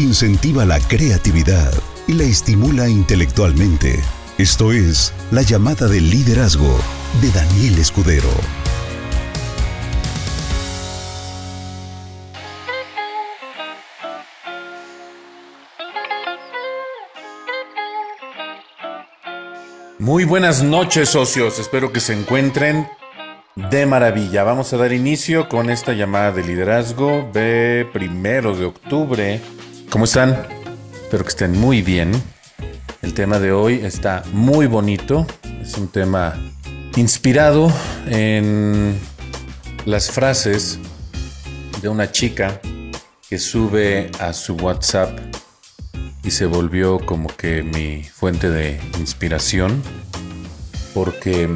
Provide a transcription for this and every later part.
incentiva la creatividad y la estimula intelectualmente. Esto es La llamada del liderazgo de Daniel Escudero. Muy buenas noches socios, espero que se encuentren de maravilla. Vamos a dar inicio con esta llamada de liderazgo de primero de octubre. ¿Cómo están? Espero que estén muy bien. El tema de hoy está muy bonito. Es un tema inspirado en las frases de una chica que sube a su WhatsApp y se volvió como que mi fuente de inspiración porque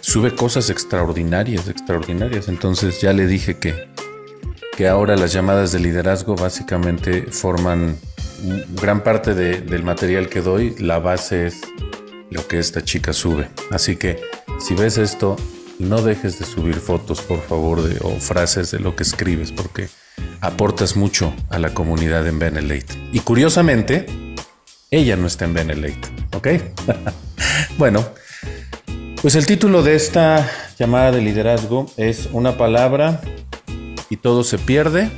sube cosas extraordinarias, extraordinarias. Entonces ya le dije que, que ahora las llamadas de liderazgo básicamente forman gran parte del material que doy. La base es lo que esta chica sube. Así que si ves esto, no dejes de subir fotos, por favor, o frases de lo que escribes, porque aportas mucho a la comunidad en Benelete. Y curiosamente, ella no está en Benelete, ¿ok? bueno, pues el título de esta llamada de liderazgo es una palabra y todo se pierde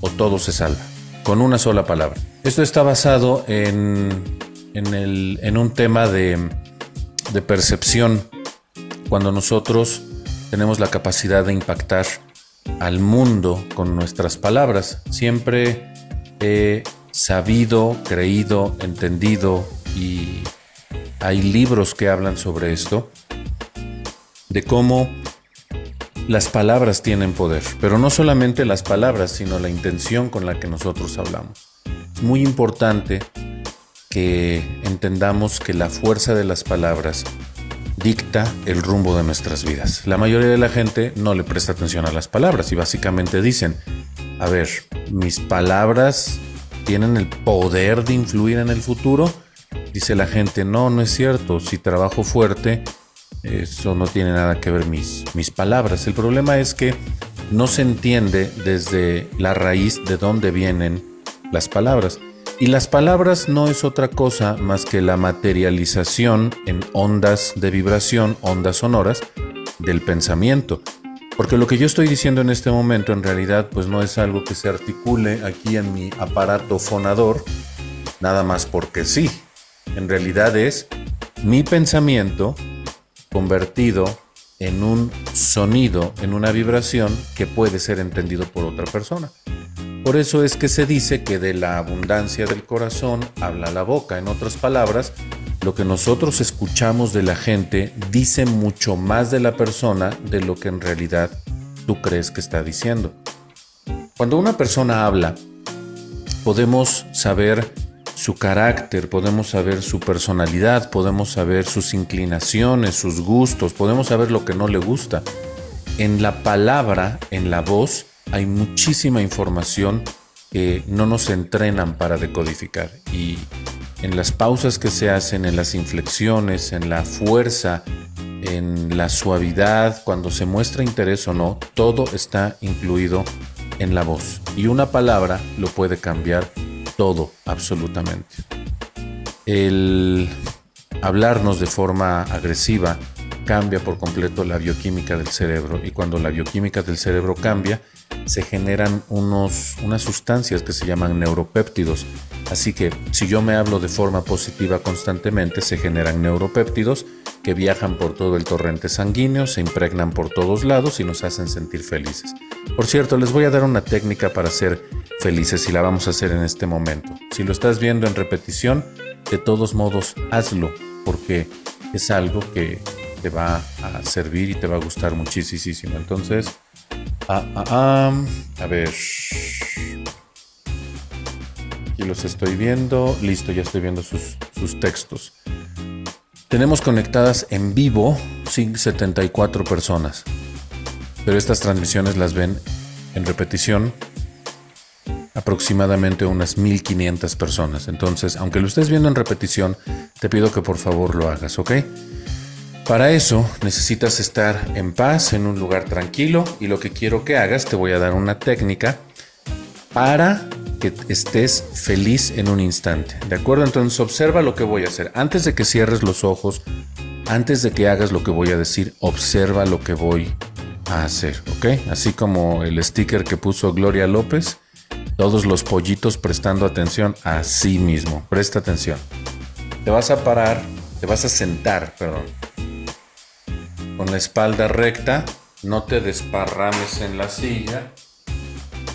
o todo se salva, con una sola palabra. Esto está basado en, en, un tema de, de percepción, cuando nosotros tenemos la capacidad de impactar al mundo con nuestras palabras. Siempre he sabido, creído, entendido y hay libros que hablan sobre esto, de cómo las palabras tienen poder, pero no solamente las palabras, sino la intención con la que nosotros hablamos. Muy importante que entendamos que la fuerza de las palabras dicta el rumbo de nuestras vidas. La mayoría de la gente no le presta atención a las palabras y básicamente dicen, a ver, mis palabras tienen el poder de influir en el futuro Dice la gente, no, no es cierto, si trabajo fuerte, eso no tiene nada que ver mis, mis palabras. El problema es que no se entiende desde la raíz de dónde vienen las palabras. Y las palabras no es otra cosa más que la materialización en ondas de vibración, ondas sonoras, del pensamiento. Porque lo que yo estoy diciendo en este momento en realidad pues no es algo que se articule aquí en mi aparato fonador, nada más porque sí. En realidad es mi pensamiento convertido en un sonido, en una vibración que puede ser entendido por otra persona. Por eso es que se dice que de la abundancia del corazón habla la boca. En otras palabras, lo que nosotros escuchamos de la gente dice mucho más de la persona de lo que en realidad tú crees que está diciendo. Cuando una persona habla, podemos saber su carácter, podemos saber su personalidad, podemos saber sus inclinaciones, sus gustos, podemos saber lo que no le gusta. En la palabra, en la voz, hay muchísima información que no nos entrenan para decodificar. Y en las pausas que se hacen, en las inflexiones, en la fuerza, en la suavidad, cuando se muestra interés o no, todo está incluido en la voz. Y una palabra lo puede cambiar todo, absolutamente. El hablarnos de forma agresiva cambia por completo la bioquímica del cerebro y cuando la bioquímica del cerebro cambia, se generan unos, unas sustancias que se llaman neuropéptidos. Así que si yo me hablo de forma positiva constantemente, se generan neuropéptidos que viajan por todo el torrente sanguíneo, se impregnan por todos lados y nos hacen sentir felices. Por cierto, les voy a dar una técnica para ser felices y la vamos a hacer en este momento. Si lo estás viendo en repetición, de todos modos hazlo porque es algo que te va a servir y te va a gustar muchísimo. Entonces, ah, ah, ah, a ver. Aquí los estoy viendo. Listo, ya estoy viendo sus, sus textos. Tenemos conectadas en vivo 74 personas. Pero estas transmisiones las ven en repetición aproximadamente unas 1500 personas. Entonces, aunque lo estés viendo en repetición, te pido que por favor lo hagas, ¿ok? Para eso necesitas estar en paz, en un lugar tranquilo y lo que quiero que hagas, te voy a dar una técnica para que estés feliz en un instante. ¿De acuerdo? Entonces observa lo que voy a hacer. Antes de que cierres los ojos, antes de que hagas lo que voy a decir, observa lo que voy a hacer, ¿ok? Así como el sticker que puso Gloria López, todos los pollitos prestando atención a sí mismo. Presta atención. Te vas a parar, te vas a sentar, perdón. Con la espalda recta, no te desparrames en la silla.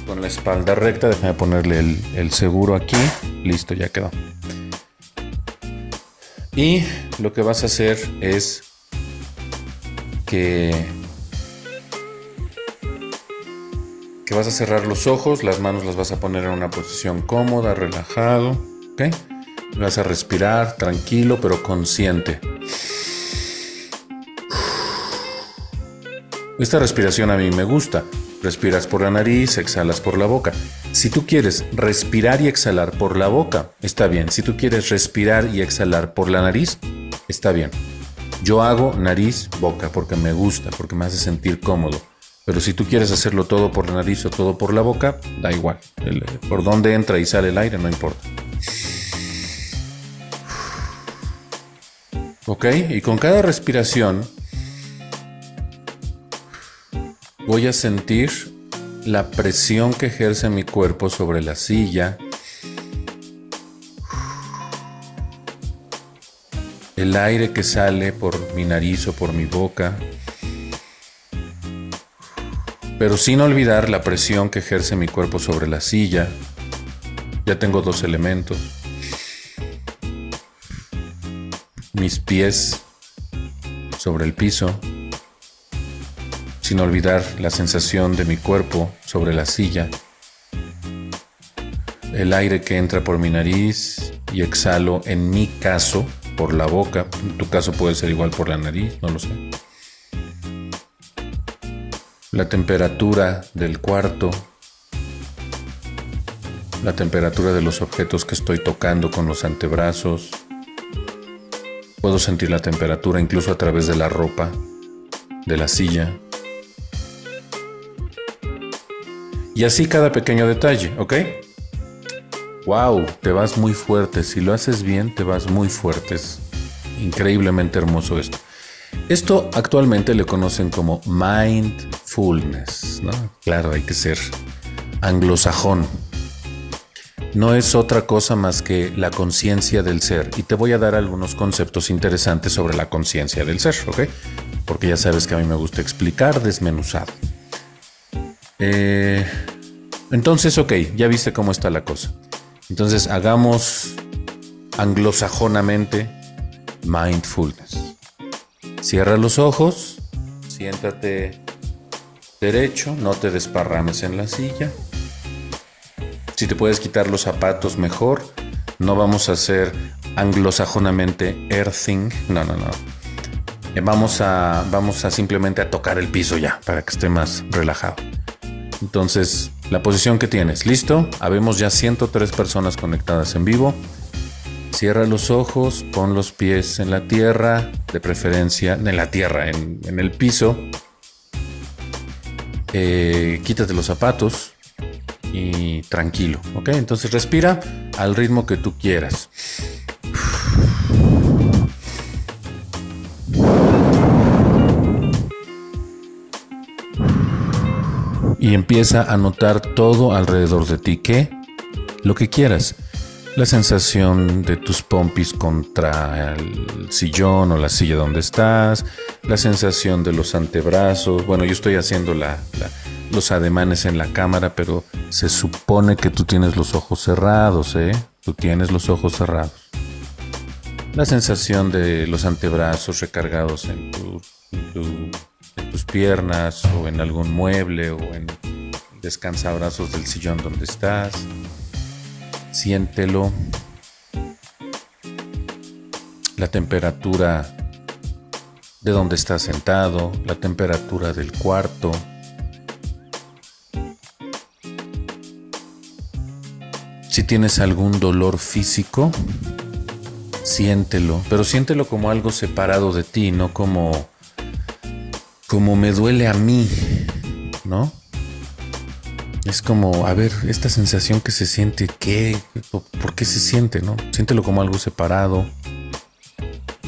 Con la espalda recta, déjame ponerle el, el seguro aquí. Listo, ya quedó. Y lo que vas a hacer es que que vas a cerrar los ojos, las manos las vas a poner en una posición cómoda, relajado, ¿ok? Vas a respirar tranquilo pero consciente. Esta respiración a mí me gusta. Respiras por la nariz, exhalas por la boca. Si tú quieres respirar y exhalar por la boca, está bien. Si tú quieres respirar y exhalar por la nariz, está bien. Yo hago nariz, boca porque me gusta, porque me hace sentir cómodo. Pero si tú quieres hacerlo todo por la nariz o todo por la boca, da igual. por dónde entra y sale el aire no importa. Ok, y con cada respiración voy a sentir la presión que ejerce mi cuerpo sobre la silla, el aire que sale por mi nariz o por mi boca, pero sin olvidar la presión que ejerce mi cuerpo sobre la silla. Ya tengo dos elementos. Mis pies sobre el piso, sin olvidar la sensación de mi cuerpo sobre la silla, el aire que entra por mi nariz y exhalo en mi caso por la boca, en tu caso puede ser igual por la nariz, no lo sé la temperatura del cuarto, la temperatura de los objetos que estoy tocando con los antebrazos. Puedo sentir la temperatura incluso a través de la ropa, de la silla. Y así cada pequeño detalle, ¿ok? Wow, te vas muy fuerte. Si lo haces bien, te vas muy fuerte. Increíblemente hermoso esto. Esto actualmente le conocen como mindfulness, ¿no? Claro, hay que ser anglosajón. No es otra cosa más que la conciencia del ser. Y te voy a dar algunos conceptos interesantes sobre la conciencia del ser, ¿ok? Porque ya sabes que a mí me gusta explicar desmenuzado. Eh, entonces, ok, ya viste cómo está la cosa. Entonces, hagamos anglosajonamente mindfulness. Cierra los ojos, siéntate derecho, no te desparrames en la silla. Si te puedes quitar los zapatos, mejor. No vamos a hacer anglosajonamente earthing. No, no, no. Eh, vamos a, vamos a simplemente a tocar el piso ya, para que esté más relajado. Entonces, la posición que tienes, ¿listo? Habemos ya 103 personas conectadas en vivo. Cierra los ojos, pon los pies en la tierra, de preferencia en la tierra, en, el piso. Eh, quítate los zapatos y tranquilo, ¿ok? Entonces respira al ritmo que tú quieras. Y empieza a notar todo alrededor de ti, ¿qué? Lo que quieras la sensación de tus pompis contra el sillón o la silla donde estás, la sensación de los antebrazos. Bueno, yo estoy haciendo los ademanes en la cámara, pero se supone que tú tienes los ojos cerrados, ¿eh? Tú tienes los ojos cerrados. La sensación de los antebrazos recargados en, en tus piernas o en algún mueble o en descansabrazos del sillón donde estás siéntelo. La temperatura de donde estás sentado, la temperatura del cuarto. Si tienes algún dolor físico, siéntelo, pero siéntelo como algo separado de ti, no como como me duele a mí, ¿no? Es como, a ver, esta sensación que se siente, ¿qué? ¿Por qué se siente, no? Siéntelo como algo separado.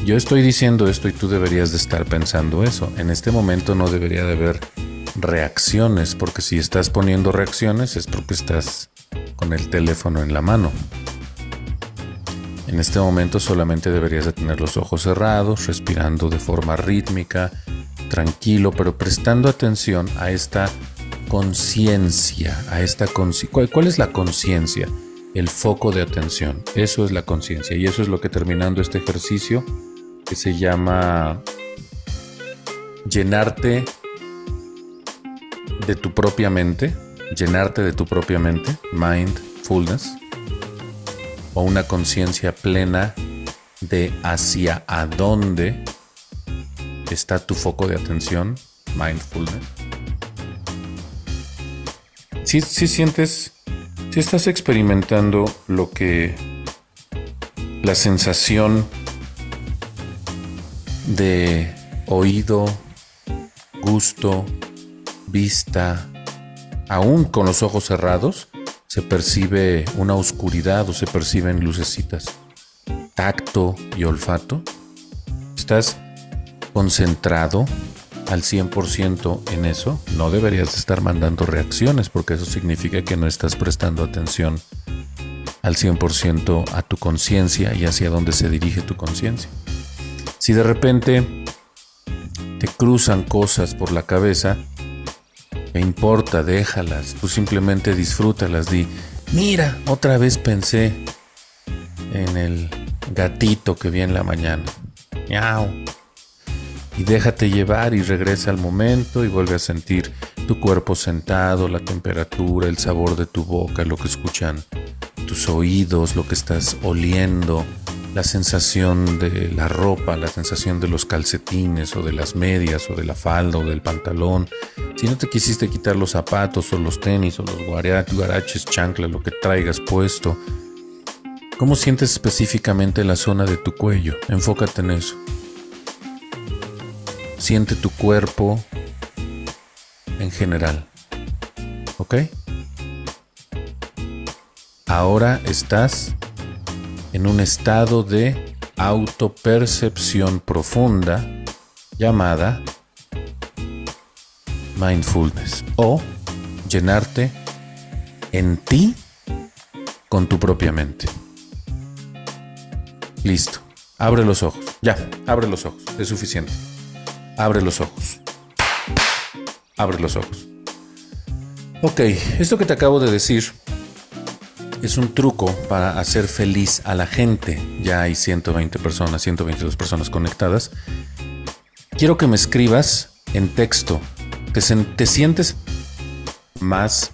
Yo estoy diciendo esto y tú deberías de estar pensando eso. En este momento no debería de haber reacciones, porque si estás poniendo reacciones es porque estás con el teléfono en la mano. En este momento solamente deberías de tener los ojos cerrados, respirando de forma rítmica, tranquilo, pero prestando atención a esta conciencia, a esta ¿Cuál, ¿Cuál es la conciencia? El foco de atención. Eso es la conciencia y eso es lo que terminando este ejercicio que se llama llenarte de tu propia mente, llenarte de tu propia mente, mindfulness, o una conciencia plena de hacia a dónde está tu foco de atención, mindfulness. Si, si sientes, si estás experimentando lo que la sensación de oído, gusto, vista, aún con los ojos cerrados, se percibe una oscuridad o se perciben lucecitas. Tacto y olfato. Estás concentrado al 100% en eso. No deberías estar mandando reacciones porque eso significa que no estás prestando atención al 100% a tu conciencia y hacia dónde se dirige tu conciencia. Si de repente te cruzan cosas por la cabeza, me importa, déjalas, tú simplemente disfrútalas, di, mira, otra vez pensé en el gatito que vi en la mañana. Miau. Y déjate llevar y regresa al momento y vuelve a sentir tu cuerpo sentado, la temperatura, el sabor de tu boca, lo que escuchan tus oídos, lo que estás oliendo, la sensación de la ropa, la sensación de los calcetines o de las medias o de la falda o del pantalón. Si no te quisiste quitar los zapatos o los tenis o los guaraches, chanclas, lo que traigas puesto, ¿cómo sientes específicamente la zona de tu cuello? Enfócate en eso. Siente tu cuerpo en general. ¿Ok? Ahora estás en un estado de autopercepción profunda llamada mindfulness o llenarte en ti con tu propia mente. Listo. Abre los ojos. Ya, abre los ojos. Es suficiente. Abre los ojos. Abre los ojos. Ok, esto que te acabo de decir es un truco para hacer feliz a la gente. Ya hay 120 personas, 122 personas conectadas. Quiero que me escribas en texto. ¿Te, te sientes más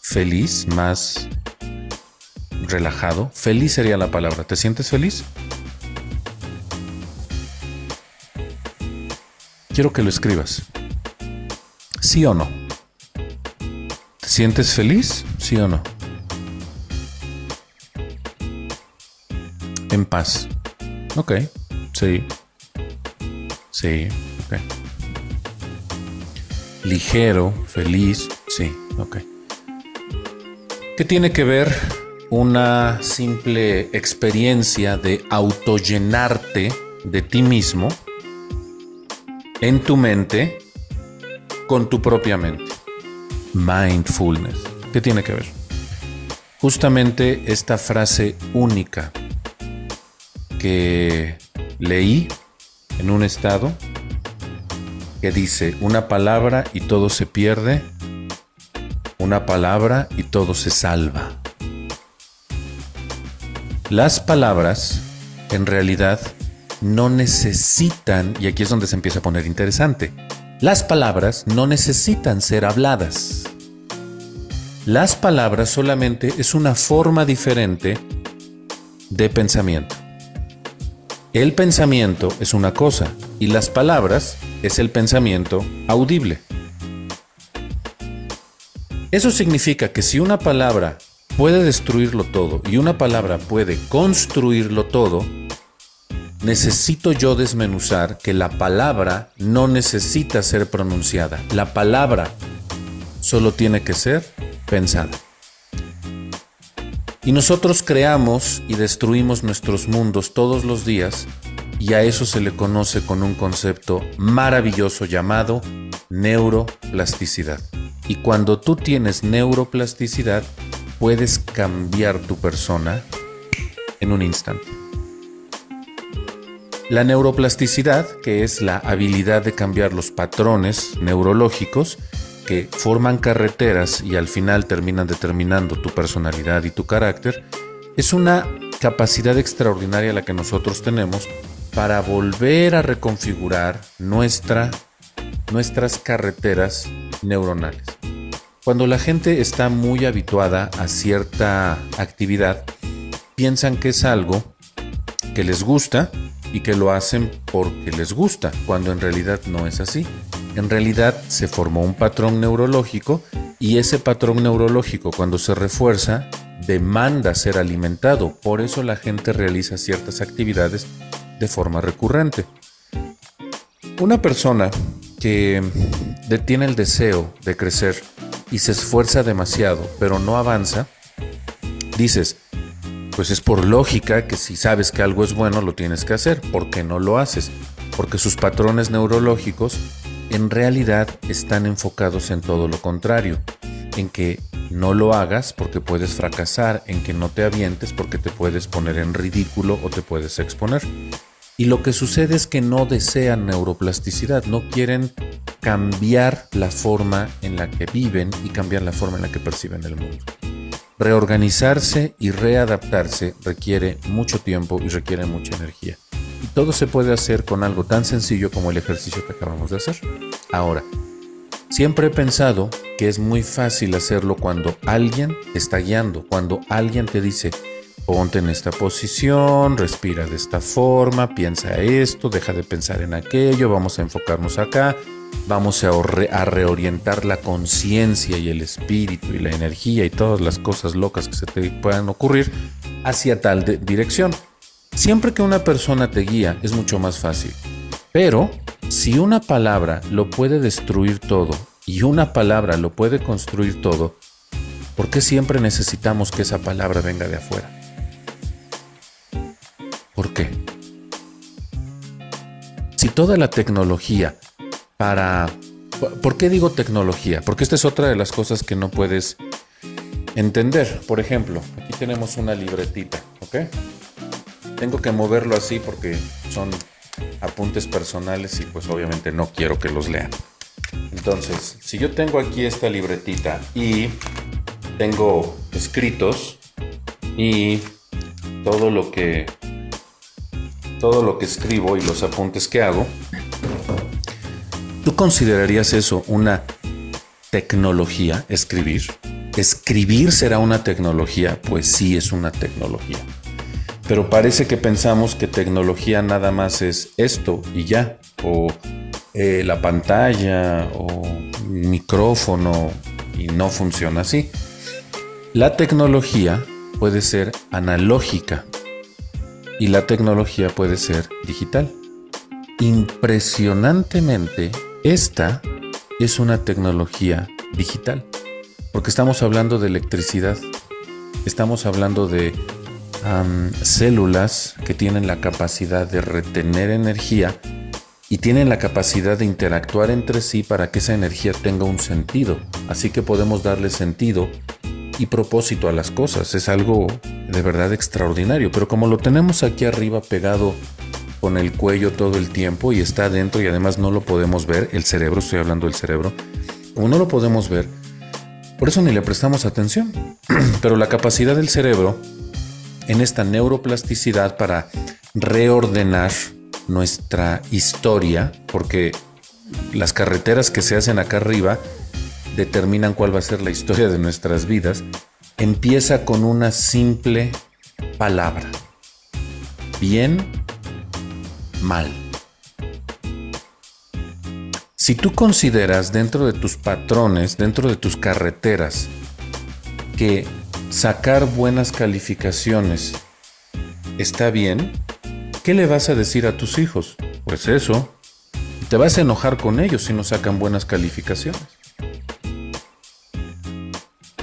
feliz, más relajado? Feliz sería la palabra. ¿Te sientes feliz? Quiero que lo escribas. ¿Sí o no? ¿Te sientes feliz? ¿Sí o no? En paz. Ok, sí. Sí, ok. Ligero, feliz, sí, ok. ¿Qué tiene que ver una simple experiencia de autollenarte de ti mismo en tu mente con tu propia mente? Mindfulness. ¿Qué tiene que ver? Justamente esta frase única que leí en un estado que dice una palabra y todo se pierde, una palabra y todo se salva. Las palabras en realidad no necesitan, y aquí es donde se empieza a poner interesante, las palabras no necesitan ser habladas. Las palabras solamente es una forma diferente de pensamiento. El pensamiento es una cosa y las palabras es el pensamiento audible. Eso significa que si una palabra puede destruirlo todo y una palabra puede construirlo todo, necesito yo desmenuzar que la palabra no necesita ser pronunciada. La palabra solo tiene que ser pensada. Y nosotros creamos y destruimos nuestros mundos todos los días y a eso se le conoce con un concepto maravilloso llamado neuroplasticidad. Y cuando tú tienes neuroplasticidad, puedes cambiar tu persona en un instante. La neuroplasticidad, que es la habilidad de cambiar los patrones neurológicos que forman carreteras y al final terminan determinando tu personalidad y tu carácter, es una capacidad extraordinaria la que nosotros tenemos para volver a reconfigurar nuestra, nuestras carreteras neuronales. Cuando la gente está muy habituada a cierta actividad, piensan que es algo que les gusta y que lo hacen porque les gusta, cuando en realidad no es así. En realidad se formó un patrón neurológico y ese patrón neurológico cuando se refuerza demanda ser alimentado. Por eso la gente realiza ciertas actividades de forma recurrente. Una persona que detiene el deseo de crecer y se esfuerza demasiado, pero no avanza, dices, pues es por lógica que si sabes que algo es bueno lo tienes que hacer. ¿Por qué no lo haces? Porque sus patrones neurológicos en realidad están enfocados en todo lo contrario, en que no lo hagas porque puedes fracasar, en que no te avientes porque te puedes poner en ridículo o te puedes exponer. Y lo que sucede es que no desean neuroplasticidad, no quieren cambiar la forma en la que viven y cambiar la forma en la que perciben el mundo. Reorganizarse y readaptarse requiere mucho tiempo y requiere mucha energía. Y todo se puede hacer con algo tan sencillo como el ejercicio que acabamos de hacer. Ahora, siempre he pensado que es muy fácil hacerlo cuando alguien está guiando, cuando alguien te dice, ponte en esta posición, respira de esta forma, piensa esto, deja de pensar en aquello, vamos a enfocarnos acá, vamos a, reorientar la conciencia y el espíritu y la energía y todas las cosas locas que se te puedan ocurrir hacia tal dirección. Siempre que una persona te guía es mucho más fácil. Pero si una palabra lo puede destruir todo y una palabra lo puede construir todo, ¿por qué siempre necesitamos que esa palabra venga de afuera? ¿Por qué? Si toda la tecnología para... ¿Por qué digo tecnología? Porque esta es otra de las cosas que no puedes entender. Por ejemplo, aquí tenemos una libretita, ¿ok? Tengo que moverlo así porque son apuntes personales y pues obviamente no quiero que los lean. Entonces, si yo tengo aquí esta libretita y tengo escritos y todo lo que todo lo que escribo y los apuntes que hago, ¿tú considerarías eso una tecnología, escribir? ¿Escribir será una tecnología? Pues sí es una tecnología. Pero parece que pensamos que tecnología nada más es esto y ya, o eh, la pantalla, o micrófono, y no funciona así. La tecnología puede ser analógica y la tecnología puede ser digital. Impresionantemente, esta es una tecnología digital, porque estamos hablando de electricidad, estamos hablando de células que tienen la capacidad de retener energía y tienen la capacidad de interactuar entre sí para que esa energía tenga un sentido. Así que podemos darle sentido y propósito a las cosas. Es algo de verdad extraordinario. Pero como lo tenemos aquí arriba pegado con el cuello todo el tiempo y está adentro y además no lo podemos ver, el cerebro, estoy hablando del cerebro, como no lo podemos ver, por eso ni le prestamos atención. Pero la capacidad del cerebro en esta neuroplasticidad para reordenar nuestra historia, porque las carreteras que se hacen acá arriba determinan cuál va a ser la historia de nuestras vidas, empieza con una simple palabra. Bien, mal. Si tú consideras dentro de tus patrones, dentro de tus carreteras, que sacar buenas calificaciones está bien, ¿qué le vas a decir a tus hijos? Pues eso. Te vas a enojar con ellos si no sacan buenas calificaciones.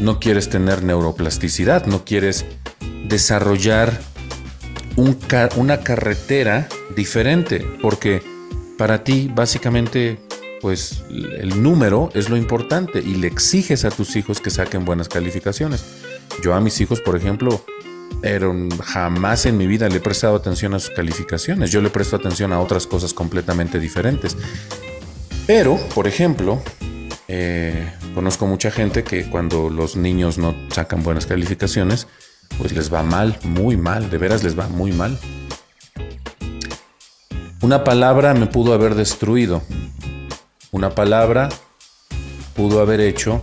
no quieres tener neuroplasticidad, no quieres desarrollar una carretera diferente, porque para ti básicamente pues el número es lo importante y le exiges a tus hijos que saquen buenas calificaciones. Yo a mis hijos, por ejemplo, jamás en mi vida le he prestado atención a sus calificaciones. Yo le presto atención a otras cosas completamente diferentes. Pero, por ejemplo, eh, conozco mucha gente que cuando los niños no sacan buenas calificaciones, pues les va mal, muy mal, de veras les va muy mal. Una palabra me pudo haber destruido, una palabra pudo haber hecho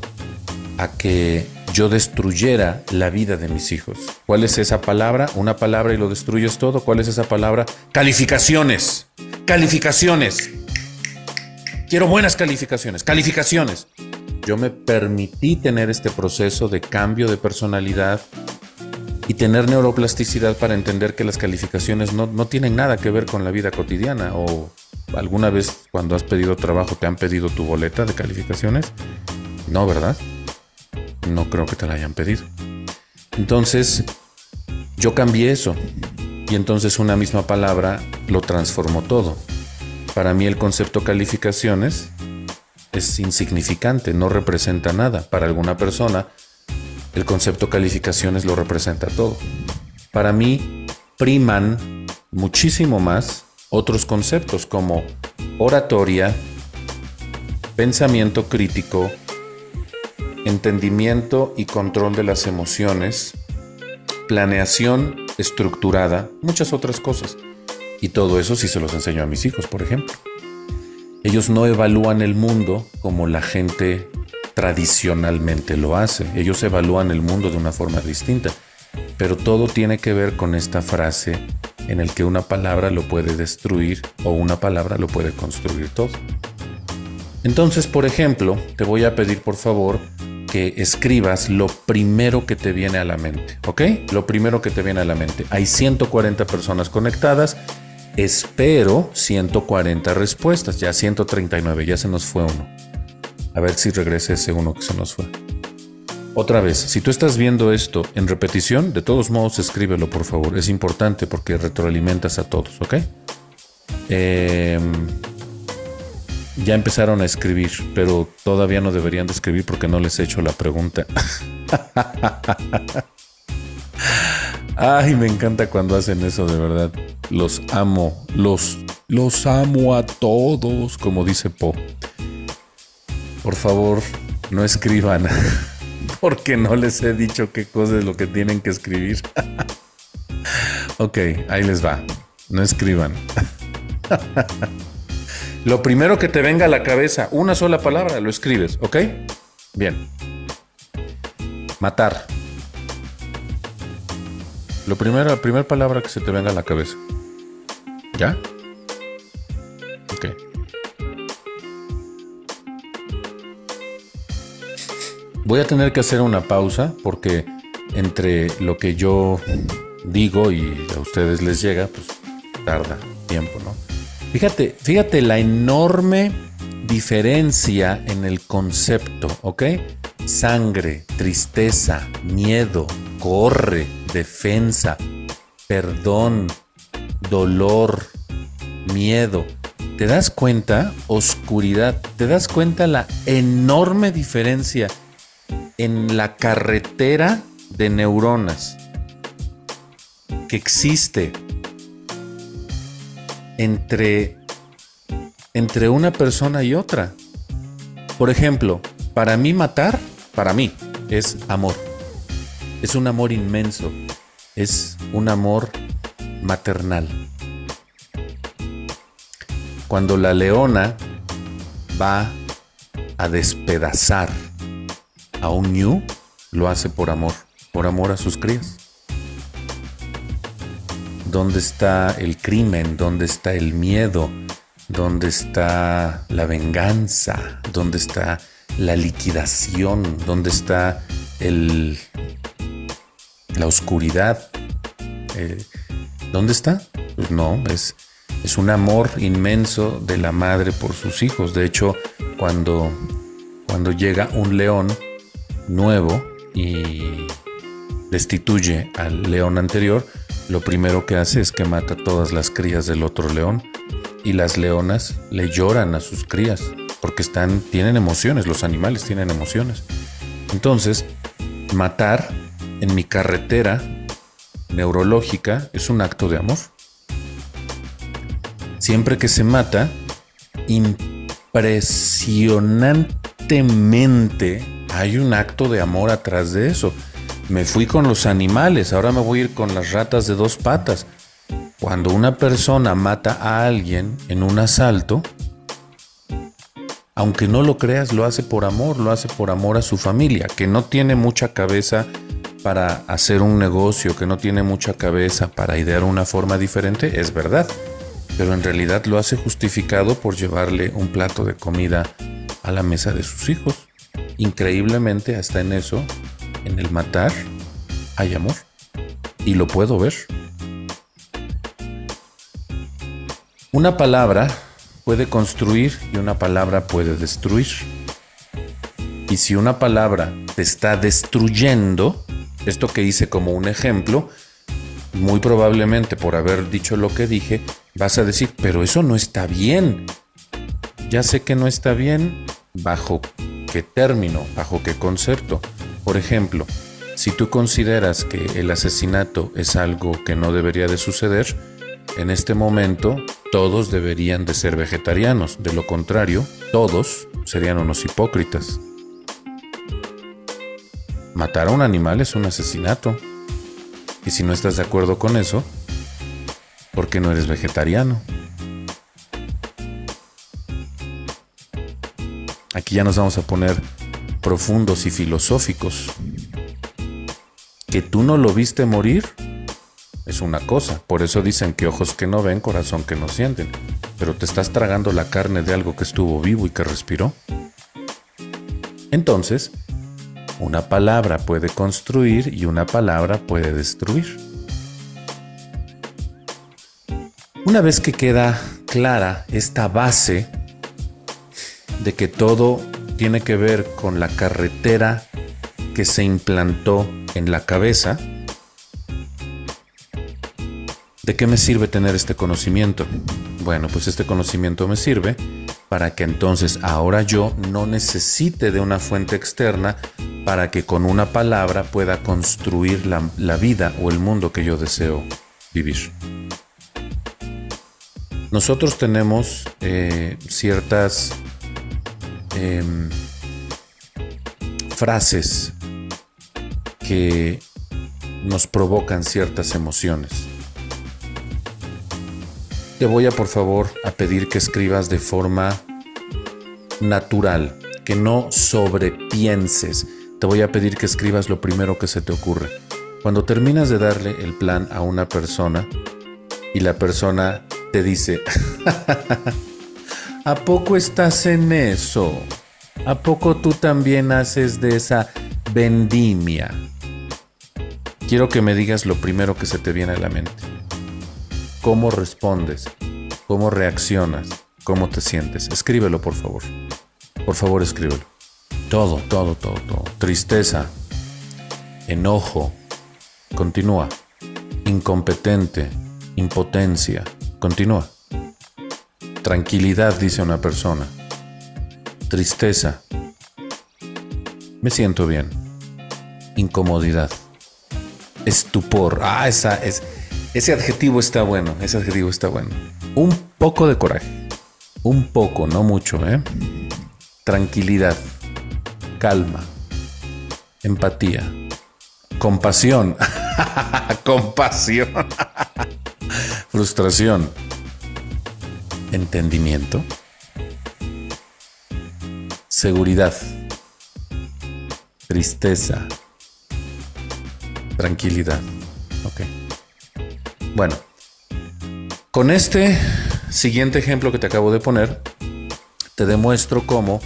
a que yo destruyera la vida de mis hijos. ¿Cuál es esa palabra? Una palabra y lo destruyes todo. ¿Cuál es esa palabra? Calificaciones. Calificaciones. Quiero buenas calificaciones. Calificaciones. Yo me permití tener este proceso de cambio de personalidad y tener neuroplasticidad para entender que las calificaciones no, no tienen nada que ver con la vida cotidiana o ¿Alguna vez cuando has pedido trabajo te han pedido tu boleta de calificaciones? No, ¿verdad? No creo que te la hayan pedido. Entonces, yo cambié eso. Y entonces una misma palabra lo transformó todo. Para mí el concepto calificaciones es insignificante, no representa nada. Para alguna persona, el concepto calificaciones lo representa todo. Para mí, priman muchísimo más otros conceptos como oratoria, pensamiento crítico, entendimiento y control de las emociones, planeación estructurada, muchas otras cosas. Y todo eso sí se los enseño a mis hijos, por ejemplo. Ellos no evalúan el mundo como la gente tradicionalmente lo hace. Ellos evalúan el mundo de una forma distinta. Pero todo tiene que ver con esta frase en el que una palabra lo puede destruir o una palabra lo puede construir todo. Entonces, por ejemplo, te voy a pedir por favor que escribas lo primero que te viene a la mente, ¿ok? Lo primero que te viene a la mente. Hay 140 personas conectadas, espero 140 respuestas, ya 139, ya se nos fue uno. A ver si regresa ese uno que se nos fue. Otra vez, si tú estás viendo esto en repetición, de todos modos escríbelo por favor. Es importante porque retroalimentas a todos, ¿ok? Em, ya empezaron a escribir, pero todavía no deberían de escribir porque no les he hecho la pregunta. Ay, me encanta cuando hacen eso, de verdad. Los amo, los, los amo a todos, como dice Po. Por favor, no escriban. porque no les he dicho qué cosa es lo que tienen que escribir. ok, ahí les va. No escriban. lo primero que te venga a la cabeza, una sola palabra, lo escribes, ¿ok? Bien. Matar. Lo primero, la primera palabra que se te venga a la cabeza. ¿Ya? Voy a tener que hacer una pausa porque entre lo que yo digo y a ustedes les llega, pues tarda tiempo, ¿no? Fíjate, fíjate la enorme diferencia en el concepto, ¿ok? Sangre, tristeza, miedo, corre, defensa, perdón, dolor, miedo. ¿Te das cuenta? Oscuridad. ¿Te das cuenta la enorme diferencia en la carretera de neuronas que existe entre, entre una persona y otra. Por ejemplo, para mí matar, para mí, es amor. Es un amor inmenso. Es un amor maternal. Cuando la leona va a despedazar a un ñu lo hace por amor, por amor a sus crías. ¿Dónde está el crimen? ¿Dónde está el miedo? ¿Dónde está la venganza? ¿Dónde está la liquidación? ¿Dónde está el, la oscuridad? Eh, ¿Dónde está? Pues no, es, es un amor inmenso de la madre por sus hijos. De hecho, cuando, cuando llega un león, nuevo y destituye al león anterior, lo primero que hace es que mata todas las crías del otro león y las leonas le lloran a sus crías porque están tienen emociones, los animales tienen emociones. Entonces, matar en mi carretera neurológica es un acto de amor. Siempre que se mata, impresionantemente hay un acto de amor atrás de eso. Me fui con los animales, ahora me voy a ir con las ratas de dos patas. Cuando una persona mata a alguien en un asalto, aunque no lo creas, lo hace por amor, lo hace por amor a su familia, que no tiene mucha cabeza para hacer un negocio, que no tiene mucha cabeza para idear una forma diferente, es verdad, pero en realidad lo hace justificado por llevarle un plato de comida a la mesa de sus hijos. Increíblemente, hasta en eso en el matar hay amor. Y lo puedo ver. Una palabra puede construir y una palabra puede destruir. Y si una palabra te está destruyendo, esto que hice como un ejemplo, muy probablemente por haber dicho lo que dije, vas a decir, pero eso no está bien. Ya sé que no está bien, bajo qué término, bajo qué concepto. Por ejemplo, si tú consideras que el asesinato es algo que no debería de suceder, en este momento todos deberían de ser vegetarianos, de lo contrario, todos serían unos hipócritas. Matar a un animal es un asesinato. Y si no estás de acuerdo con eso, ¿por qué no eres vegetariano? Aquí ya nos vamos a poner profundos y filosóficos. Que tú no lo viste morir es una cosa, por eso dicen que ojos que no ven, corazón que no sienten, pero te estás tragando la carne de algo que estuvo vivo y que respiró. Entonces, una palabra puede construir y una palabra puede destruir. Una vez que queda clara esta base de que todo tiene que ver con la carretera que se implantó en la cabeza, ¿de qué me sirve tener este conocimiento? Bueno, pues este conocimiento me sirve para que entonces ahora yo no necesite de una fuente externa para que con una palabra pueda construir la, vida o el mundo que yo deseo vivir. Nosotros tenemos eh, ciertas Em, frases que nos provocan ciertas emociones. Te voy a por favor a pedir que escribas de forma natural, que no sobrepienses. Te voy a pedir que escribas lo primero que se te ocurre. Cuando terminas de darle el plan a una persona y la persona te dice, ¿A poco estás en eso? ¿A poco tú también haces de esa vendimia? Quiero que me digas lo primero que se te viene a la mente. ¿Cómo respondes? ¿Cómo reaccionas? ¿Cómo te sientes? Escríbelo, por favor. Por favor, escríbelo. Todo, todo, todo, todo. Tristeza, enojo. Continúa. Incompetente, impotencia. Continúa. Tranquilidad, dice una persona. Tristeza. Me siento bien. Incomodidad. Estupor. Ah, esa es. Ese adjetivo está bueno. Ese adjetivo está bueno. Un poco de coraje. Un poco, no mucho, ¿eh? Tranquilidad. Calma. Empatía. Compasión. Compasión. Frustración entendimiento, seguridad, tristeza, tranquilidad. Bueno, con este siguiente ejemplo que te acabo de poner, te demuestro cómo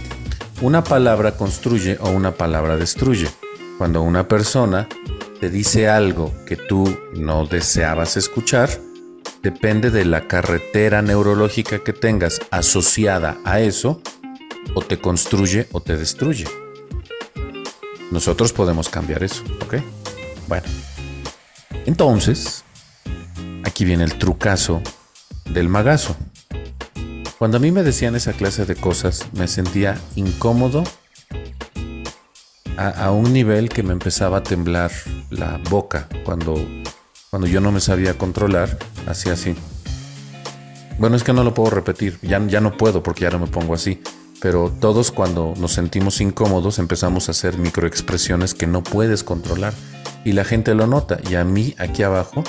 una palabra construye o una palabra destruye. Cuando una persona te dice algo que tú no deseabas escuchar, depende de la carretera neurológica que tengas asociada a eso, o te construye o te destruye. Nosotros podemos cambiar eso, ¿ok? Bueno. Entonces, aquí viene el trucazo del magazo. Cuando a mí me decían esa clase de cosas, me sentía incómodo a, un nivel que me empezaba a temblar la boca cuando, cuando yo no me sabía controlar, hacía así. Bueno, es que no lo puedo repetir, ya, ya no puedo porque ya no me pongo así, pero todos cuando nos sentimos incómodos empezamos a hacer microexpresiones que no puedes controlar y la gente lo nota y a mí aquí abajo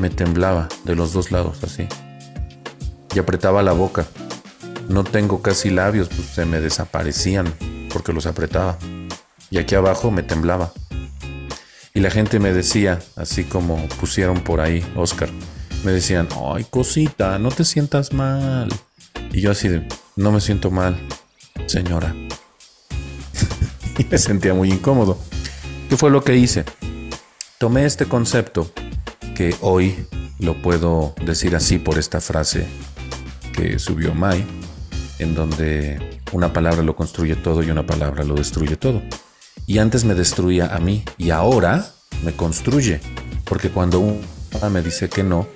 me temblaba de los dos lados así y apretaba la boca no tengo casi labios, pues se me desaparecían porque los apretaba. Y aquí abajo me temblaba. Y la gente me decía, así como pusieron por ahí, Oscar, me decían, ay cosita, no te sientas mal. Y yo así de, no me siento mal, señora. y me sentía muy incómodo. ¿Qué fue lo que hice? Tomé este concepto, que hoy lo puedo decir así por esta frase que subió Mai, en donde una palabra lo construye todo y una palabra lo destruye todo. Y antes me destruía a mí y ahora me construye. Porque cuando una me dice que no,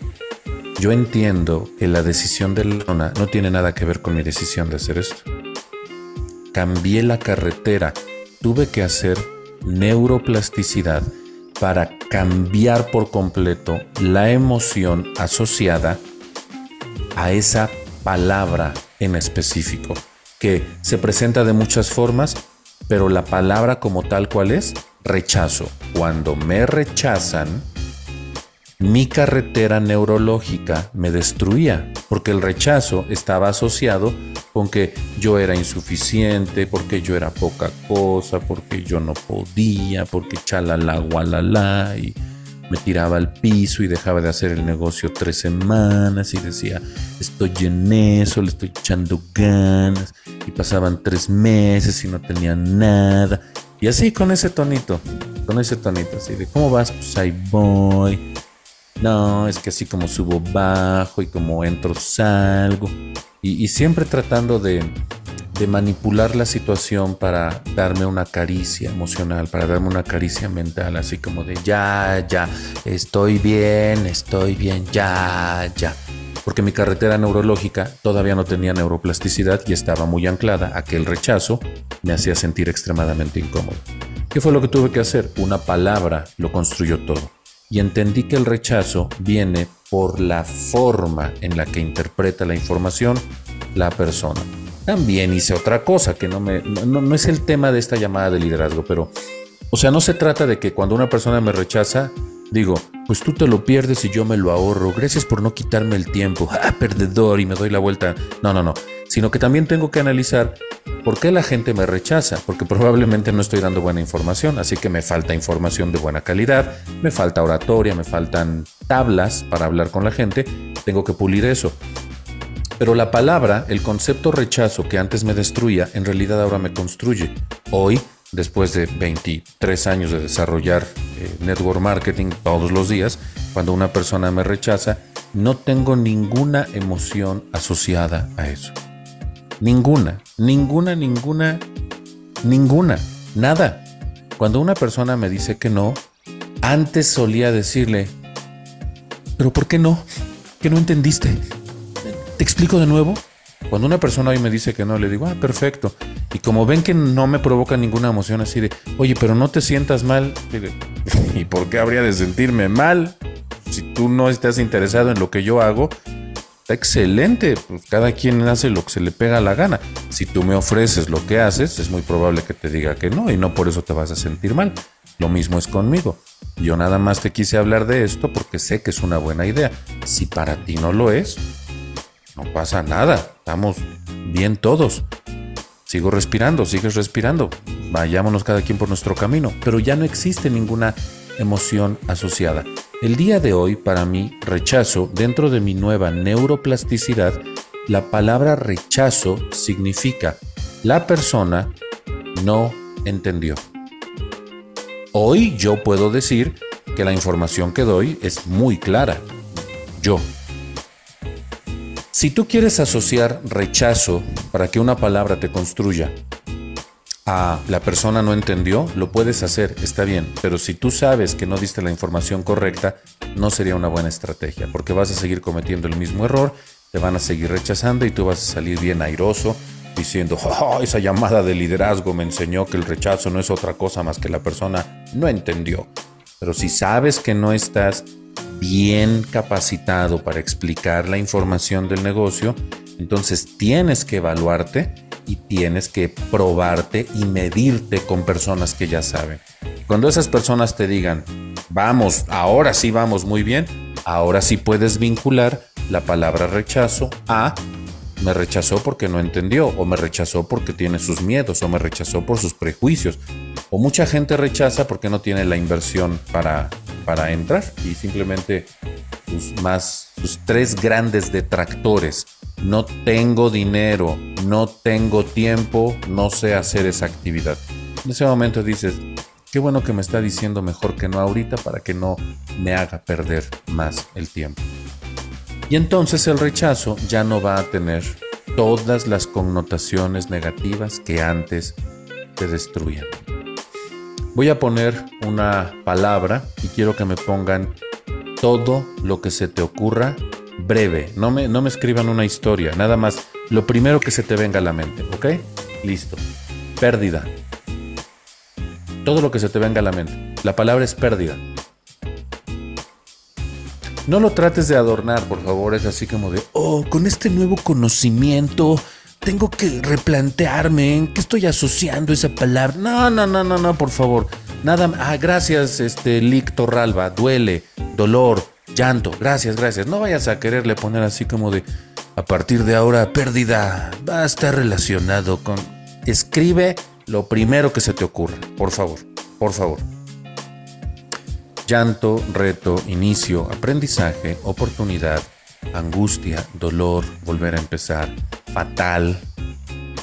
yo entiendo que la decisión de Lona no tiene nada que ver con mi decisión de hacer esto. Cambié la carretera, tuve que hacer neuroplasticidad para cambiar por completo la emoción asociada a esa palabra en específico, que se presenta de muchas formas, pero la palabra como tal cual es rechazo. Cuando me rechazan, mi carretera neurológica me destruía, porque el rechazo estaba asociado con que yo era insuficiente, porque yo era poca cosa, porque yo no podía, porque chalala, gualala, y me tiraba al piso y dejaba de hacer el negocio tres semanas y decía, estoy en eso, le estoy echando ganas. Y pasaban tres meses y no tenía nada. Y así con ese tonito, con ese tonito, así de, ¿cómo vas? Pues ahí voy. No, es que así como subo bajo y como entro salgo. y siempre tratando de, de manipular la situación para darme una caricia emocional, para darme una caricia mental, así como de ya, ya, estoy bien, estoy bien, ya, ya. Porque mi carretera neurológica todavía no tenía neuroplasticidad y estaba muy anclada a que el rechazo me hacía sentir extremadamente incómodo. ¿Qué fue lo que tuve que hacer? Una palabra lo construyó todo. Y entendí que el rechazo viene por la forma en la que interpreta la información la persona. También hice otra cosa que no, me, no, es el tema de esta llamada de liderazgo, pero, o sea, no se trata de que cuando una persona me rechaza, digo, pues tú te lo pierdes y yo me lo ahorro, gracias por no quitarme el tiempo, ah, perdedor, y me doy la vuelta. No, no, no, sino que también tengo que analizar por qué la gente me rechaza, porque probablemente no estoy dando buena información, así que me falta información de buena calidad, me falta oratoria, me faltan tablas para hablar con la gente, tengo que pulir eso. Pero la palabra, el concepto rechazo que antes me destruía, en realidad ahora me construye. Hoy, después de 23 años de desarrollar eh, network marketing todos los días, cuando una persona me rechaza, no tengo ninguna emoción asociada a eso. Ninguna, ninguna, ninguna, ninguna, nada. Cuando una persona me dice que no, antes solía decirle, pero ¿por qué no? ¿Que no entendiste? ¿Te explico de nuevo? Cuando una persona hoy me dice que no, le digo, ah, perfecto. Y como ven que no me provoca ninguna emoción así de, oye, pero no te sientas mal. ¿Y por qué habría de sentirme mal? Si tú no estás interesado en lo que yo hago, excelente. Pues cada quien hace lo que se le pega la gana. Si tú me ofreces lo que haces, es muy probable que te diga que no y no por eso te vas a sentir mal. Lo mismo es conmigo. Yo nada más te quise hablar de esto porque sé que es una buena idea. Si para ti no lo es, no pasa nada, estamos bien todos. Sigo respirando, sigues respirando. Vayámonos cada quien por nuestro camino, pero ya no existe ninguna emoción asociada. El día de hoy, para mí, rechazo, dentro de mi nueva neuroplasticidad, la palabra rechazo significa la persona no entendió. Hoy yo puedo decir que la información que doy es muy clara. Yo si tú quieres asociar rechazo para que una palabra te construya la persona no entendió, lo puedes hacer, está bien, pero si tú sabes que no diste la información correcta, no sería una buena estrategia, porque vas a seguir cometiendo el mismo error, te van a seguir rechazando y tú vas a salir bien airoso diciendo, oh, esa llamada de liderazgo me enseñó que el rechazo no es otra cosa más que la persona no entendió. Pero si sabes que no estás bien capacitado para explicar la información del negocio, entonces tienes que evaluarte tienes que probarte y medirte con personas que ya saben. Cuando esas personas te digan, vamos, ahora sí vamos muy bien, ahora sí puedes vincular la palabra rechazo a me rechazó porque no entendió, o me rechazó porque tiene sus miedos, o me rechazó por sus prejuicios. O mucha gente rechaza porque no tiene la inversión para, para entrar y simplemente sus más, sus tres grandes detractores. No tengo dinero, no tengo tiempo, no sé hacer esa actividad. En ese momento dices, qué bueno que me está diciendo mejor que no ahorita para que no me haga perder más el tiempo. Y entonces el rechazo ya no va a tener todas las connotaciones negativas que antes te destruían. Voy a poner una palabra y quiero que me pongan todo lo que se te ocurra breve. No me, no me escriban una historia, nada más lo primero que se te venga a la mente, ¿ok? Listo. Pérdida. Todo lo que se te venga a la mente. La palabra es pérdida. No lo trates de adornar, por favor. Es así como de, oh, con este nuevo conocimiento tengo que replantearme en qué estoy asociando esa palabra. No, no, no, no, no, por favor. Nada, ah, gracias, este, Licto Ralba. Duele, dolor, llanto. Gracias, gracias. No vayas a quererle poner así como de, a partir de ahora, pérdida. Va a estar relacionado con. Escribe lo primero que se te ocurra, por favor, por favor llanto, reto, inicio, aprendizaje, oportunidad, angustia, dolor, volver a empezar, fatal,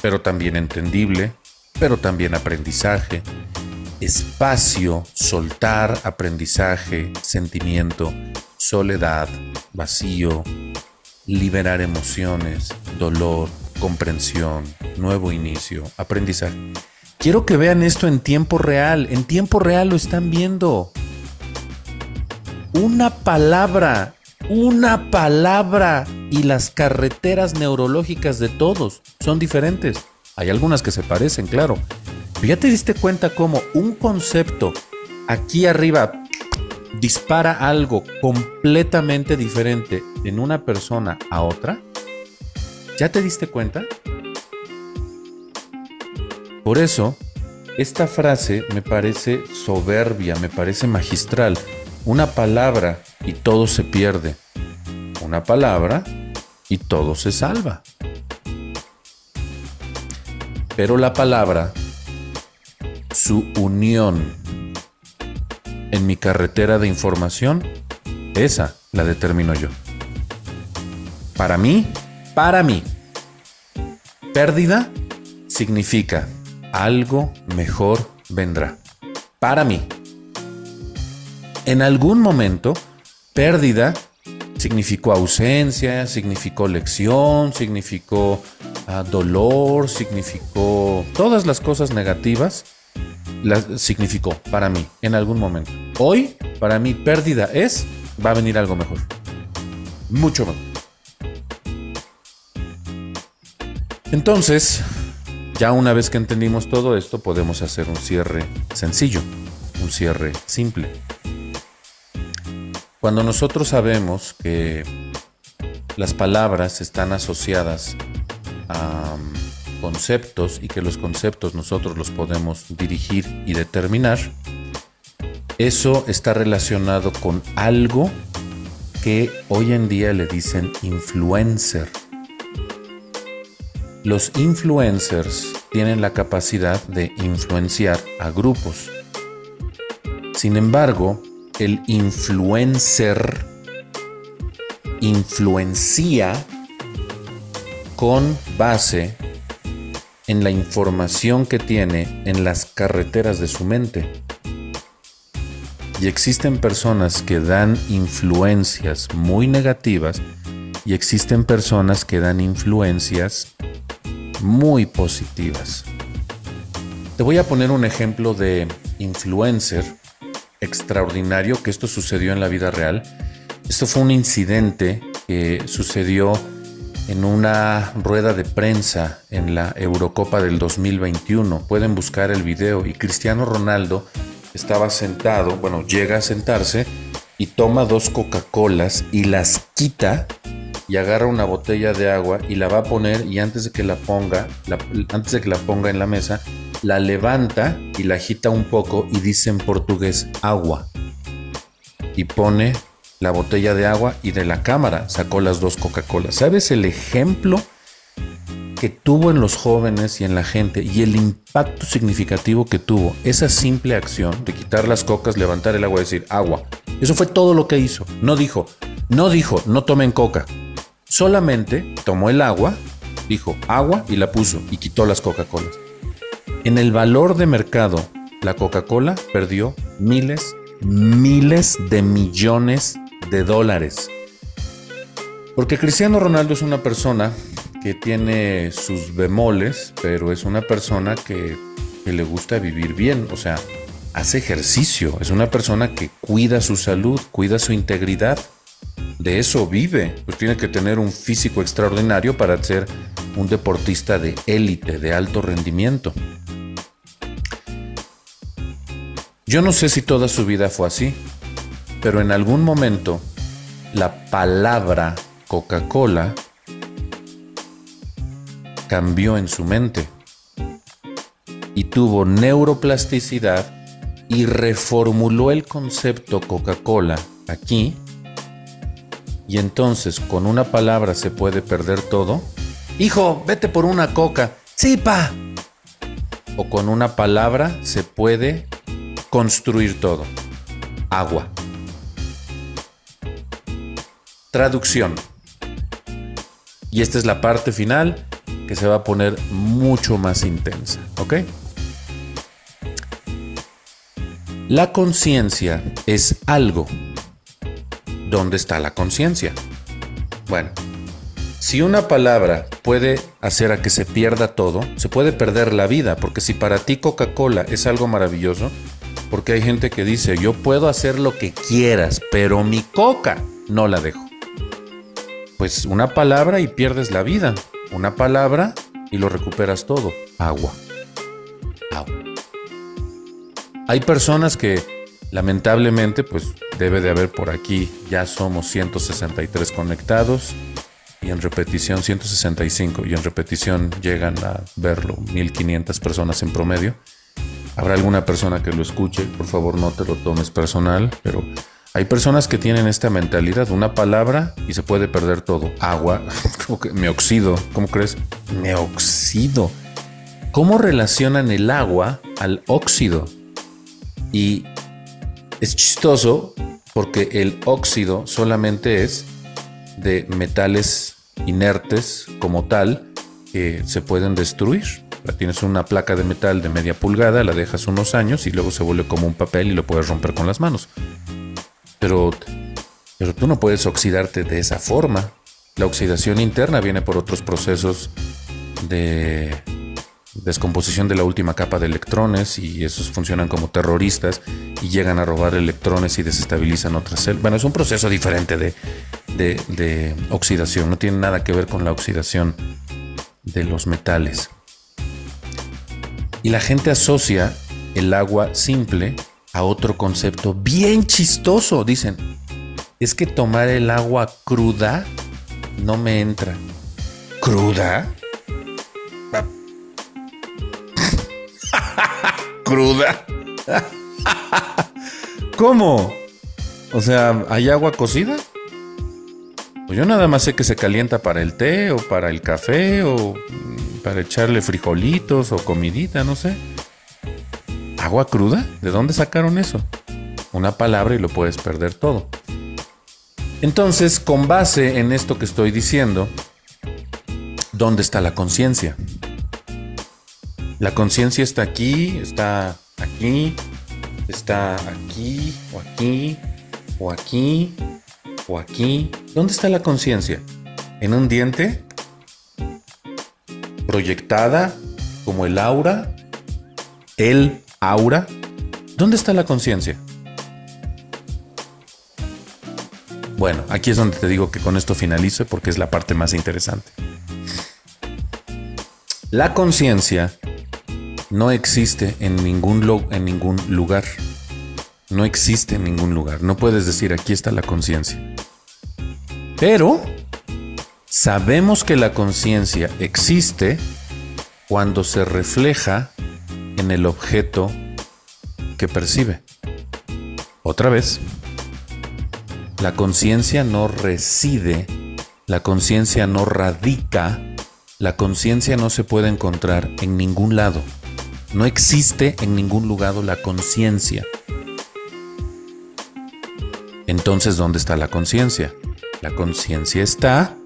pero también entendible, pero también aprendizaje, espacio, soltar, aprendizaje, sentimiento, soledad, vacío, liberar emociones, dolor, comprensión, nuevo inicio, aprendizaje. Quiero que vean esto en tiempo real, en tiempo real lo están viendo una palabra, una palabra y las carreteras neurológicas de todos son diferentes. Hay algunas que se parecen, claro. Pero ya te diste cuenta cómo un concepto aquí arriba dispara algo completamente diferente en una persona a otra. ¿Ya te diste cuenta? Por eso, esta frase me parece soberbia, me parece magistral. Una palabra y todo se pierde. Una palabra y todo se salva. Pero la palabra, su unión en mi carretera de información, esa la determino yo. Para mí, para mí, pérdida significa algo mejor vendrá. Para mí. En algún momento, pérdida significó ausencia, significó lección, significó ah, dolor, significó todas las cosas negativas, las significó para mí en algún momento. Hoy, para mí, pérdida es, va a venir algo mejor. Mucho mejor. Entonces, ya una vez que entendimos todo esto, podemos hacer un cierre sencillo, un cierre simple. Cuando nosotros sabemos que las palabras están asociadas a um, conceptos y que los conceptos nosotros los podemos dirigir y determinar, eso está relacionado con algo que hoy en día le dicen influencer. Los influencers tienen la capacidad de influenciar a grupos. Sin embargo, el influencer influencia con base en la información que tiene en las carreteras de su mente. Y existen personas que dan influencias muy negativas y existen personas que dan influencias muy positivas. Te voy a poner un ejemplo de influencer extraordinario que esto sucedió en la vida real. Esto fue un incidente que sucedió en una rueda de prensa en la Eurocopa del 2021. Pueden buscar el video y Cristiano Ronaldo estaba sentado, bueno, llega a sentarse y toma dos Coca-Colas y las quita y agarra una botella de agua y la va a poner y antes de que la ponga, antes de que la ponga en la mesa, la levanta y la agita un poco y dice en portugués agua. Y pone la botella de agua y de la cámara sacó las dos Coca-Colas. ¿Sabes el ejemplo que tuvo en los jóvenes y en la gente y el impacto significativo que tuvo esa simple acción de quitar las cocas, levantar el agua y decir agua? Eso fue todo lo que hizo. No dijo, no dijo, no tomen coca. Solamente tomó el agua, dijo agua y la puso y quitó las Coca-Colas. En el valor de mercado, la Coca-Cola perdió miles, miles de millones de dólares. Porque Cristiano Ronaldo es una persona que tiene sus bemoles, pero es una persona que, le gusta vivir bien, o sea, hace ejercicio, es una persona que cuida su salud, cuida su integridad. De eso vive, pues tiene que tener un físico extraordinario para ser un deportista de élite, de alto rendimiento. Yo no sé si toda su vida fue así, pero en algún momento la palabra Coca-Cola cambió en su mente y tuvo neuroplasticidad y reformuló el concepto Coca-Cola aquí y entonces con una palabra se puede perder todo. Hijo, vete por una coca. Sí, pa. O con una palabra se puede construir todo. Agua. Traducción. Y esta es la parte final que se va a poner mucho más intensa, ¿ok? La conciencia es algo. ¿Dónde está la conciencia? Bueno, si una palabra puede hacer a que se pierda todo, se puede perder la vida, porque si para ti Coca-Cola es algo maravilloso, porque hay gente que dice, yo puedo hacer lo que quieras, pero mi coca no la dejo pues una palabra y pierdes la vida. Una palabra y lo recuperas todo. Agua. Agua. Hay personas que lamentablemente pues debe de haber por aquí, ya somos 163 conectados y en repetición 165 y en repetición llegan a verlo 1500 personas en promedio. Habrá alguna persona que lo escuche, por favor no te lo tomes personal, pero hay personas que tienen esta mentalidad, una palabra y se puede perder todo. Agua, me oxido, ¿cómo crees? Me oxido. ¿Cómo relacionan el agua al óxido? Y es chistoso porque el óxido solamente es de metales inertes como tal que se pueden destruir. Tienes una placa de metal de media pulgada, la dejas unos años y luego se vuelve como un papel y lo puedes romper con las manos. Pero, pero tú no puedes oxidarte de esa forma. La oxidación interna viene por otros procesos de descomposición de la última capa de electrones y esos funcionan como terroristas y llegan a robar electrones y desestabilizan otras células. Bueno, es un proceso diferente de, de oxidación, no tiene nada que ver con la oxidación de los metales. Y la gente asocia el agua simple a otro concepto bien chistoso. Dicen, es que tomar el agua cruda no me entra. ¿Cruda? ¿Cruda? ¿Cómo? O sea, ¿hay agua cocida? Pues yo nada más sé que se calienta para el té o para el café o para echarle frijolitos o comidita, no sé. ¿Agua cruda? ¿De dónde sacaron eso? Una palabra y lo puedes perder todo. Entonces, con base en esto que estoy diciendo, ¿dónde está la conciencia? La conciencia está aquí, está aquí, está aquí, o aquí, o aquí, o aquí. ¿Dónde está la conciencia? ¿En un diente? ¿Proyectada como el aura? el aura, ¿dónde está la conciencia? Bueno, aquí es donde te digo que con esto finalizo porque es la parte más interesante. La conciencia no existe en ningún lugar. No existe en ningún lugar. No puedes decir aquí está la conciencia. Pero sabemos que la conciencia existe cuando se refleja en el objeto que percibe. Otra vez, la conciencia no reside, la conciencia no radica, la conciencia no se puede encontrar en ningún lado. No existe en ningún lugar la conciencia. Entonces, ¿dónde está la conciencia? La conciencia está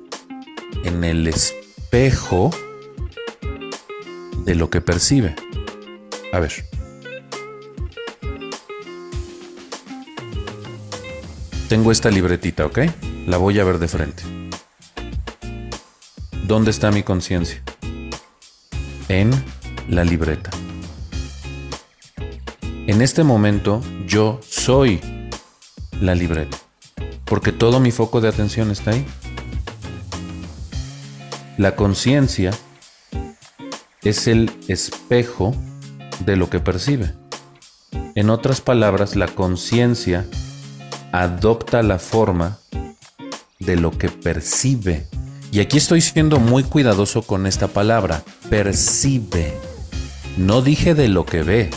en el espejo de lo que percibe. A ver. Tengo esta libretita, ¿ok? La voy a ver de frente. ¿Dónde está mi conciencia? En la libreta. En este momento yo soy la libreta, porque todo mi foco de atención está ahí. La conciencia es el espejo de lo que percibe. En otras palabras, la conciencia adopta la forma de lo que percibe. Y aquí estoy siendo muy cuidadoso con esta palabra, percibe. No dije de lo que ve,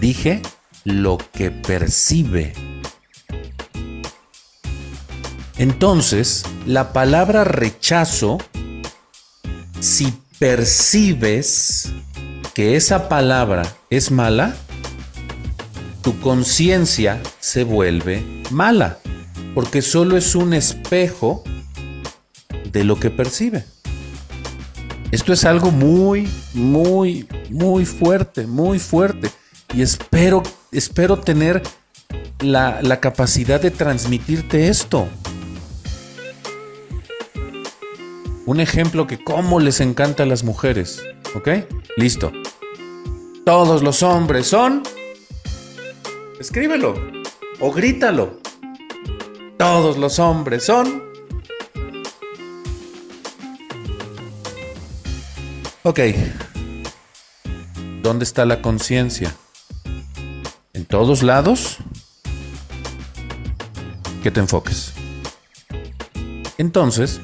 dije lo que percibe. Entonces, la palabra rechazo, si percibes que esa palabra es mala, tu conciencia se vuelve mala, porque solo es un espejo de lo que percibe. Esto es algo muy, muy, muy fuerte, muy fuerte. Y espero, espero tener la, la capacidad de transmitirte esto. Un ejemplo que cómo les encanta a las mujeres. ¿Ok? Listo. Todos los hombres son... Escríbelo o grítalo. Todos los hombres son... Ok. ¿Dónde está la conciencia? ¿En todos lados? Que te enfoques. Entonces,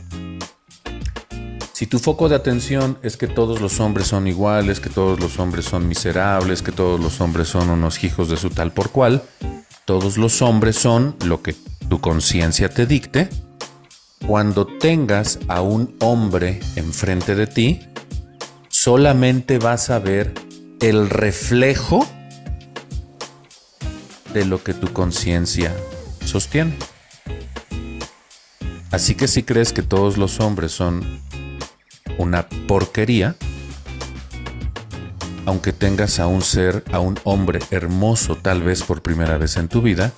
si tu foco de atención es que todos los hombres son iguales, que todos los hombres son miserables, que todos los hombres son unos hijos de su tal por cual, todos los hombres son lo que tu conciencia te dicte, cuando tengas a un hombre enfrente de ti, solamente vas a ver el reflejo de lo que tu conciencia sostiene. Así que si crees que todos los hombres son una porquería, aunque tengas a un ser, a un hombre hermoso tal vez por primera vez en tu vida,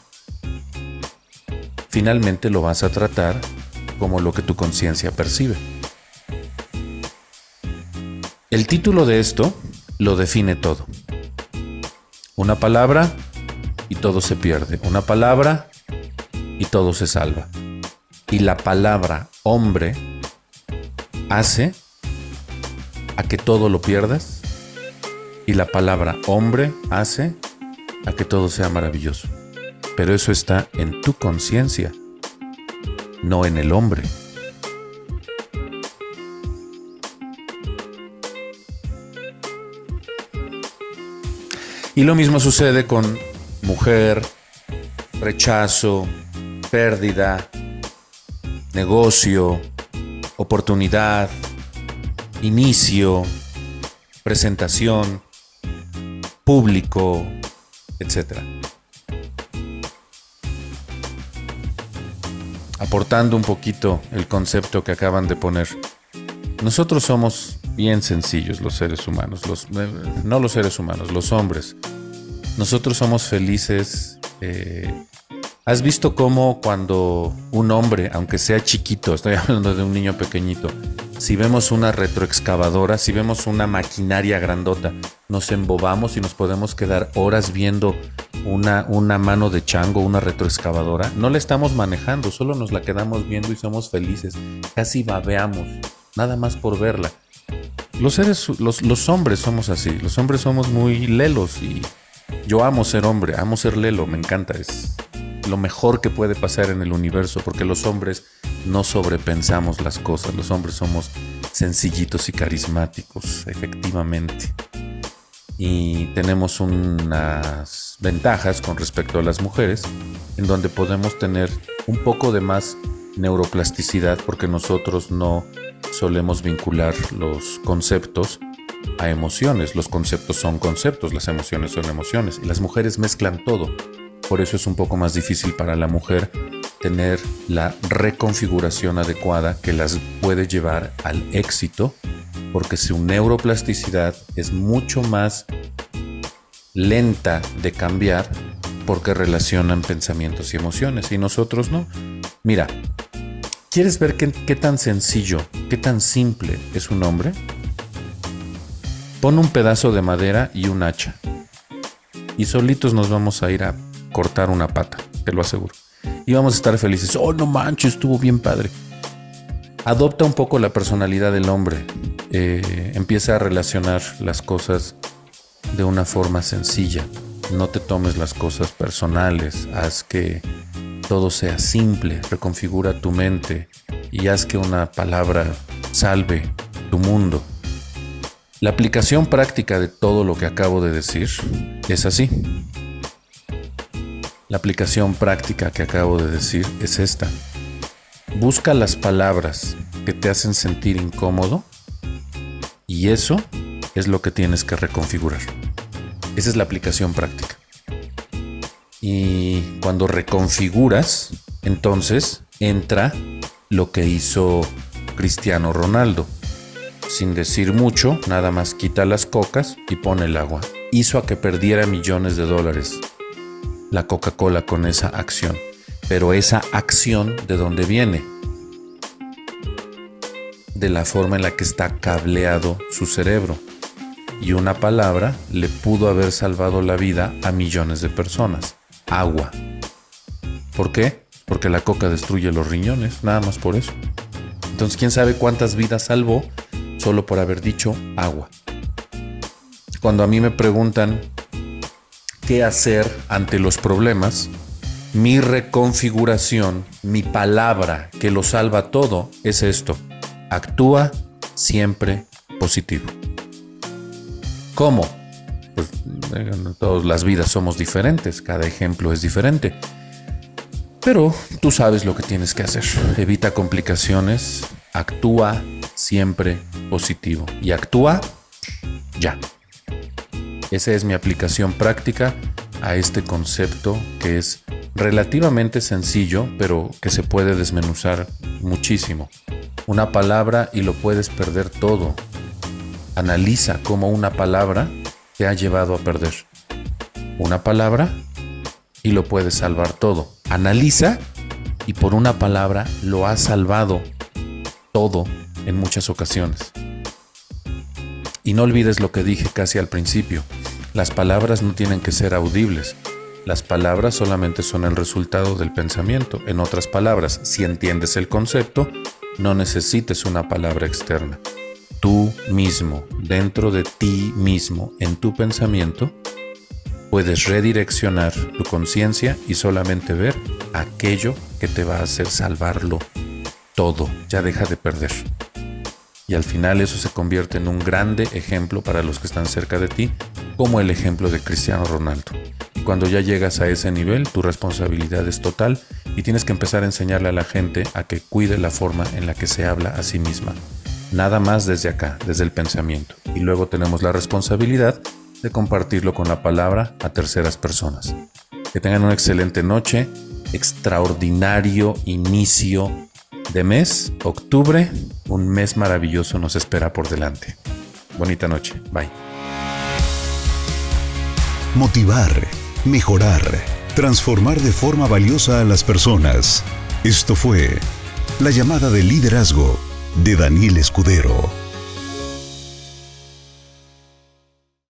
finalmente lo vas a tratar como lo que tu conciencia percibe. El título de esto lo define todo. Una palabra y todo se pierde. Una palabra y todo se salva. Y la palabra hombre hace a que todo lo pierdas y la palabra hombre hace a que todo sea maravilloso. Pero eso está en tu conciencia, no en el hombre. Y lo mismo sucede con mujer, rechazo, pérdida, negocio, oportunidad, inicio, presentación, público, etc. Aportando un poquito el concepto que acaban de poner. Nosotros somos bien sencillos los seres humanos, los, eh, no los seres humanos, los hombres. Nosotros somos felices. Eh, ¿Has visto cómo cuando un hombre, aunque sea chiquito, estoy hablando de un niño pequeñito, si vemos una retroexcavadora, si vemos una maquinaria grandota, nos embobamos y nos podemos quedar horas viendo una, una mano de chango, una retroexcavadora. No la estamos manejando, solo nos la quedamos viendo y somos felices. Casi babeamos, nada más por verla. Los seres, los, los hombres somos así, los hombres somos muy lelos y yo amo ser hombre, amo ser lelo, me encanta, es lo mejor que puede pasar en el universo, porque los hombres no sobrepensamos las cosas, los hombres somos sencillitos y carismáticos, efectivamente. Y tenemos unas ventajas con respecto a las mujeres, en donde podemos tener un poco de más neuroplasticidad, porque nosotros no solemos vincular los conceptos a emociones. Los conceptos son conceptos, las emociones son emociones. Y las mujeres mezclan todo. Por eso es un poco más difícil para la mujer tener la reconfiguración adecuada que las puede llevar al éxito, porque su neuroplasticidad es mucho más lenta de cambiar porque relacionan pensamientos y emociones y nosotros no. Mira, ¿quieres ver qué, tan sencillo, qué tan simple es un hombre? Pon un pedazo de madera y un hacha. Y solitos nos vamos a ir a cortar una pata, te lo aseguro. Y vamos a estar felices. Oh, no manches, estuvo bien padre. Adopta un poco la personalidad del hombre. Eh, empieza a relacionar las cosas de una forma sencilla. No te tomes las cosas personales. Haz que todo sea simple. Reconfigura tu mente y haz que una palabra salve tu mundo. La aplicación práctica de todo lo que acabo de decir es así. La aplicación práctica que acabo de decir es esta. Busca las palabras que te hacen sentir incómodo y eso es lo que tienes que reconfigurar. Esa es la aplicación práctica. Y cuando reconfiguras, entonces entra lo que hizo Cristiano Ronaldo sin decir mucho, nada más quita las cocas y pone el agua. Hizo a que perdiera millones de dólares la Coca-Cola con esa acción. Pero esa acción, ¿de dónde viene? De la forma en la que está cableado su cerebro. Y una palabra le pudo haber salvado la vida a millones de personas. Agua. ¿Por qué? Porque la coca destruye los riñones, nada más por eso. Entonces, ¿quién sabe cuántas vidas salvó solo por haber dicho agua. Cuando a mí me preguntan qué hacer ante los problemas, mi reconfiguración, mi palabra que lo salva todo es esto. Actúa siempre positivo. ¿Cómo? Pues todas las vidas somos diferentes, cada ejemplo es diferente. Pero tú sabes lo que tienes que hacer. Evita complicaciones, actúa siempre positivo y actúa ya. Esa es mi aplicación práctica a este concepto que es relativamente sencillo, pero que se puede desmenuzar muchísimo. Una palabra y lo puedes perder todo. Analiza cómo una palabra te ha llevado a perder. Una palabra y lo puedes salvar todo. Analiza y por una palabra lo has salvado todo en muchas ocasiones. Y no olvides lo que dije casi al principio. Las palabras no tienen que ser audibles. Las palabras solamente son el resultado del pensamiento. En otras palabras, si entiendes el concepto, no necesites una palabra externa. Tú mismo, dentro de ti mismo, en tu pensamiento, puedes redireccionar tu conciencia y solamente ver aquello que te va a hacer salvarlo todo. Ya deja de perder. Y al final eso se convierte en un grande ejemplo para los que están cerca de ti, como el ejemplo de Cristiano Ronaldo. Y cuando ya llegas a ese nivel, tu responsabilidad es total y tienes que empezar a enseñarle a la gente a que cuide la forma en la que se habla a sí misma. Nada más desde acá, desde el pensamiento. Y luego tenemos la responsabilidad de compartirlo con la palabra a terceras personas. Que tengan una excelente noche, extraordinario inicio de mes, octubre, un mes maravilloso nos espera por delante. Bonita noche, bye. Motivar, mejorar, transformar de forma valiosa a las personas. Esto fue la llamada de liderazgo de Daniel Escudero.